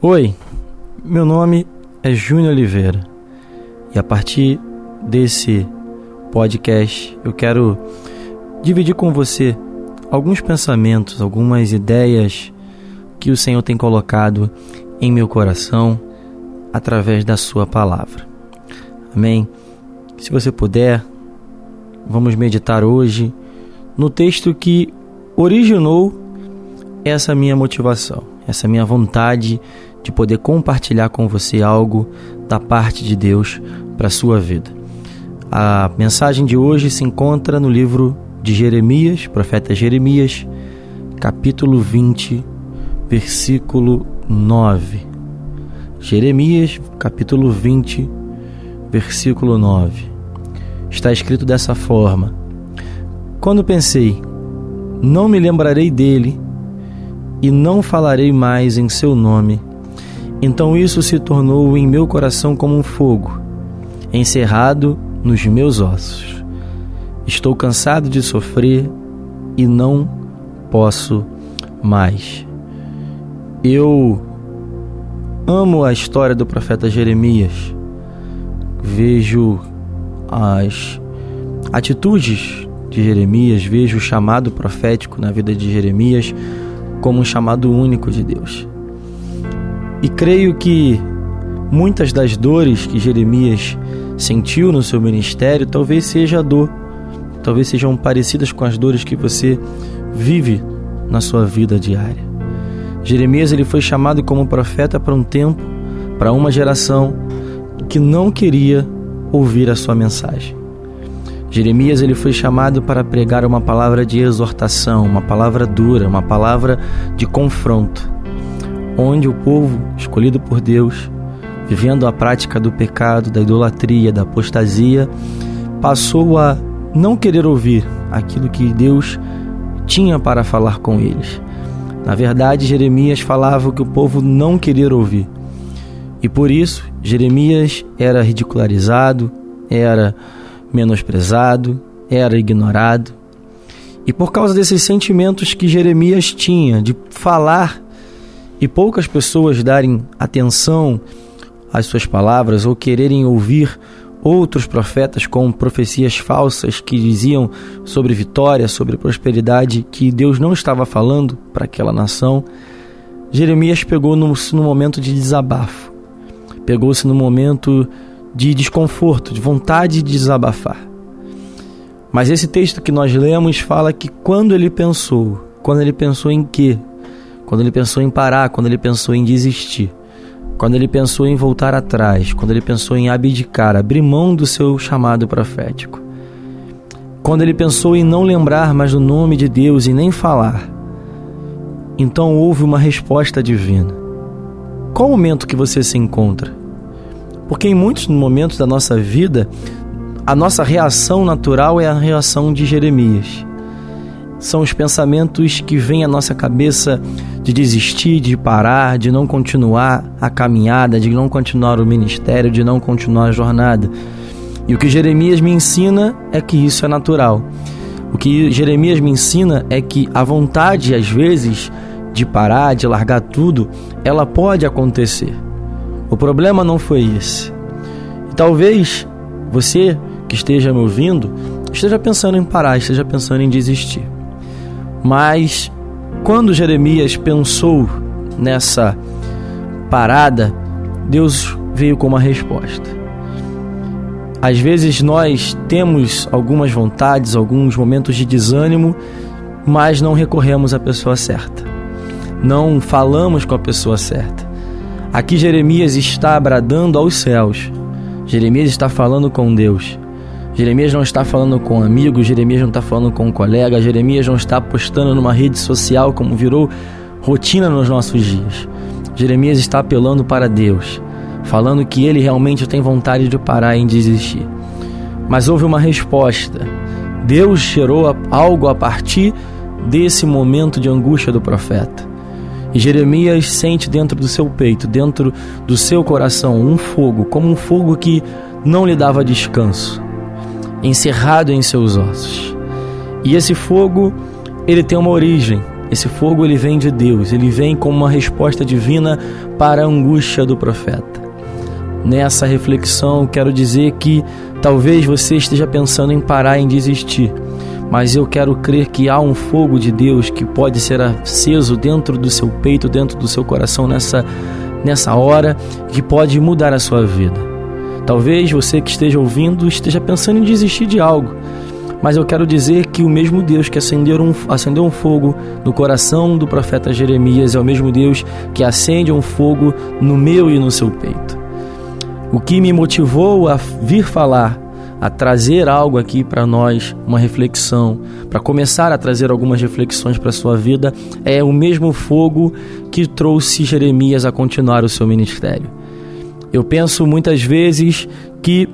Oi, meu nome é Júnior Oliveira e a partir desse podcast eu quero dividir com você alguns pensamentos, algumas ideias que o Senhor tem colocado em meu coração através da Sua palavra. Amém? Se você puder, vamos meditar hoje no texto que originou essa minha motivação, essa minha vontade de poder compartilhar com você algo da parte de Deus para a sua vida. A mensagem de hoje se encontra no livro de Jeremias, profeta Jeremias, capítulo 20, versículo 9. Jeremias, capítulo 20, versículo 9. Está escrito dessa forma: Quando pensei, não me lembrarei dele e não falarei mais em seu nome, então isso se tornou em meu coração como um fogo, encerrado nos meus ossos. Estou cansado de sofrer e não posso mais. Eu amo a história do profeta Jeremias. Vejo as atitudes de Jeremias, vejo o chamado profético na vida de Jeremias como um chamado único de Deus. E creio que muitas das dores que Jeremias sentiu no seu ministério talvez seja a dor, talvez sejam parecidas com as dores que você vive na sua vida diária. Jeremias ele foi chamado como profeta para um tempo, para uma geração que não queria ouvir a sua mensagem. Jeremias ele foi chamado para pregar uma palavra de exortação, uma palavra dura, uma palavra de confronto onde o povo escolhido por Deus, vivendo a prática do pecado, da idolatria, da apostasia, passou a não querer ouvir aquilo que Deus tinha para falar com eles. Na verdade, Jeremias falava o que o povo não queria ouvir. E por isso, Jeremias era ridicularizado, era menosprezado, era ignorado. E por causa desses sentimentos que Jeremias tinha de falar e poucas pessoas darem atenção às suas palavras ou quererem ouvir outros profetas com profecias falsas que diziam sobre vitória, sobre prosperidade, que Deus não estava falando para aquela nação, Jeremias pegou no, no momento de desabafo, pegou-se no momento de desconforto, de vontade de desabafar. Mas esse texto que nós lemos fala que quando ele pensou, quando ele pensou em quê? Quando ele pensou em parar, quando ele pensou em desistir, quando ele pensou em voltar atrás, quando ele pensou em abdicar, abrir mão do seu chamado profético, quando ele pensou em não lembrar mais do nome de Deus e nem falar, então houve uma resposta divina. Qual momento que você se encontra? Porque em muitos momentos da nossa vida, a nossa reação natural é a reação de Jeremias são os pensamentos que vêm à nossa cabeça de desistir, de parar, de não continuar a caminhada, de não continuar o ministério, de não continuar a jornada. E o que Jeremias me ensina é que isso é natural. O que Jeremias me ensina é que a vontade, às vezes, de parar, de largar tudo, ela pode acontecer. O problema não foi esse. E talvez você que esteja me ouvindo esteja pensando em parar, esteja pensando em desistir. Mas quando Jeremias pensou nessa parada, Deus veio com uma resposta. Às vezes nós temos algumas vontades, alguns momentos de desânimo, mas não recorremos à pessoa certa. Não falamos com a pessoa certa. Aqui Jeremias está bradando aos céus. Jeremias está falando com Deus. Jeremias não está falando com um amigo, Jeremias não está falando com um colega, Jeremias não está postando numa rede social como virou rotina nos nossos dias. Jeremias está apelando para Deus, falando que ele realmente tem vontade de parar em desistir. Mas houve uma resposta. Deus gerou algo a partir desse momento de angústia do profeta. E Jeremias sente dentro do seu peito, dentro do seu coração, um fogo, como um fogo que não lhe dava descanso encerrado em seus ossos. E esse fogo, ele tem uma origem. Esse fogo ele vem de Deus, ele vem como uma resposta divina para a angústia do profeta. Nessa reflexão, quero dizer que talvez você esteja pensando em parar em desistir, mas eu quero crer que há um fogo de Deus que pode ser aceso dentro do seu peito, dentro do seu coração nessa nessa hora, que pode mudar a sua vida. Talvez você que esteja ouvindo esteja pensando em desistir de algo, mas eu quero dizer que o mesmo Deus que acendeu um, acendeu um fogo no coração do profeta Jeremias é o mesmo Deus que acende um fogo no meu e no seu peito. O que me motivou a vir falar, a trazer algo aqui para nós, uma reflexão, para começar a trazer algumas reflexões para a sua vida, é o mesmo fogo que trouxe Jeremias a continuar o seu ministério. Eu penso muitas vezes que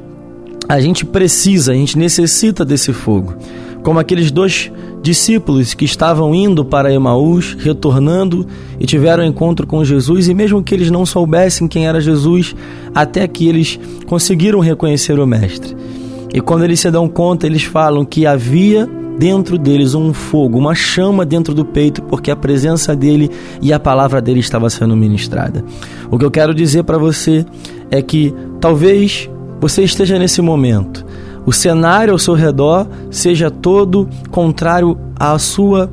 a gente precisa, a gente necessita desse fogo. Como aqueles dois discípulos que estavam indo para Emaús, retornando e tiveram encontro com Jesus, e mesmo que eles não soubessem quem era Jesus, até que eles conseguiram reconhecer o Mestre. E quando eles se dão conta, eles falam que havia dentro deles um fogo, uma chama dentro do peito, porque a presença dele e a palavra dele estava sendo ministrada. O que eu quero dizer para você é que talvez você esteja nesse momento, o cenário ao seu redor seja todo contrário à sua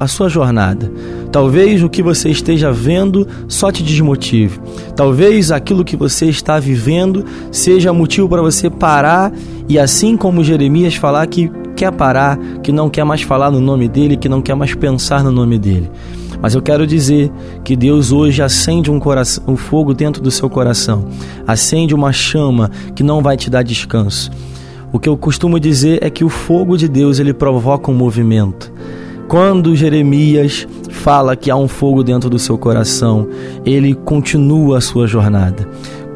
a sua jornada. Talvez o que você esteja vendo só te desmotive. Talvez aquilo que você está vivendo seja motivo para você parar e assim como Jeremias falar que quer parar, que não quer mais falar no nome dele, que não quer mais pensar no nome dele. Mas eu quero dizer que Deus hoje acende um, coração, um fogo dentro do seu coração, acende uma chama que não vai te dar descanso. O que eu costumo dizer é que o fogo de Deus ele provoca um movimento. Quando Jeremias fala que há um fogo dentro do seu coração, ele continua a sua jornada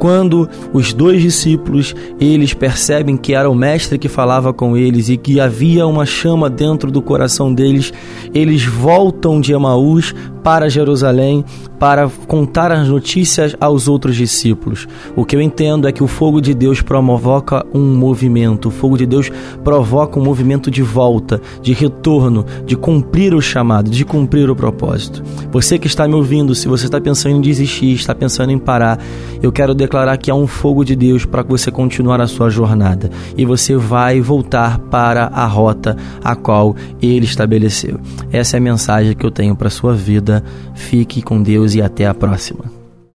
quando os dois discípulos eles percebem que era o mestre que falava com eles e que havia uma chama dentro do coração deles, eles voltam de Emaús para Jerusalém para contar as notícias aos outros discípulos. O que eu entendo é que o fogo de Deus provoca um movimento, o fogo de Deus provoca um movimento de volta, de retorno, de cumprir o chamado, de cumprir o propósito. Você que está me ouvindo, se você está pensando em desistir, está pensando em parar, eu quero declarar que há um fogo de Deus para você continuar a sua jornada e você vai voltar para a rota a qual ele estabeleceu. Essa é a mensagem que eu tenho para sua Fique com Deus e até a próxima.